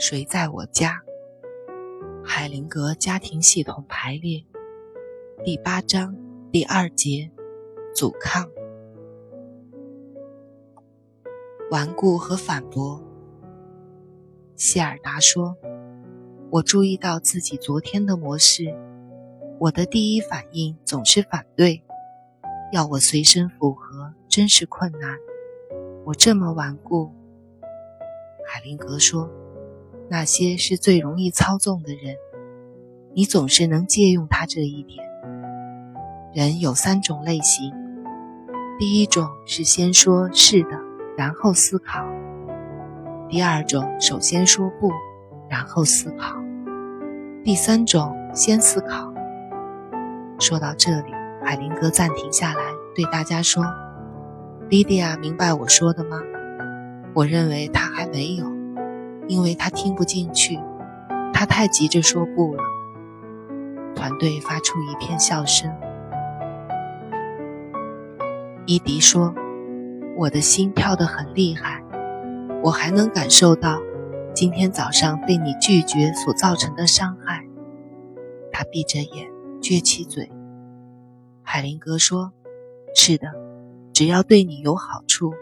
谁在我家？海灵格家庭系统排列第八章第二节：阻抗、顽固和反驳。希尔达说：“我注意到自己昨天的模式，我的第一反应总是反对，要我随身符合真是困难。我这么顽固。”海灵格说。那些是最容易操纵的人，你总是能借用他这一点。人有三种类型，第一种是先说是的，然后思考；第二种首先说不，然后思考；第三种先思考。说到这里，海灵格暂停下来，对大家说：“莉迪亚明白我说的吗？我认为他还没有。”因为他听不进去，他太急着说不了。团队发出一片笑声。伊迪说：“我的心跳得很厉害，我还能感受到今天早上被你拒绝所造成的伤害。”他闭着眼，撅起嘴。海灵格说：“是的，只要对你有好处，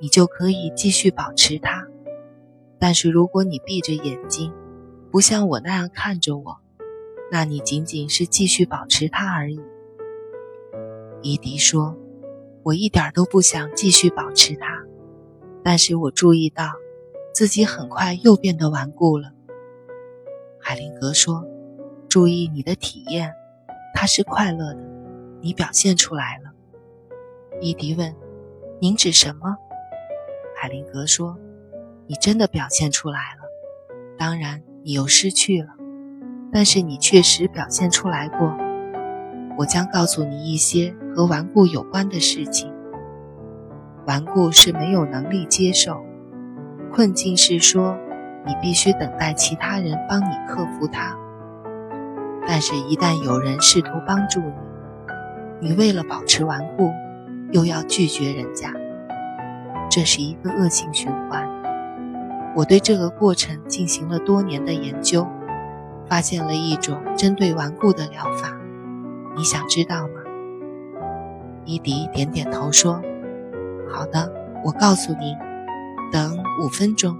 你就可以继续保持它。”但是如果你闭着眼睛，不像我那样看着我，那你仅仅是继续保持它而已。伊迪说：“我一点都不想继续保持它，但是我注意到自己很快又变得顽固了。”海灵格说：“注意你的体验，它是快乐的，你表现出来了。”伊迪问：“您指什么？”海灵格说。你真的表现出来了，当然你又失去了，但是你确实表现出来过。我将告诉你一些和顽固有关的事情。顽固是没有能力接受，困境是说你必须等待其他人帮你克服它。但是，一旦有人试图帮助你，你为了保持顽固，又要拒绝人家，这是一个恶性循环。我对这个过程进行了多年的研究，发现了一种针对顽固的疗法。你想知道吗？伊迪点点头说：“好的，我告诉您。等五分钟。”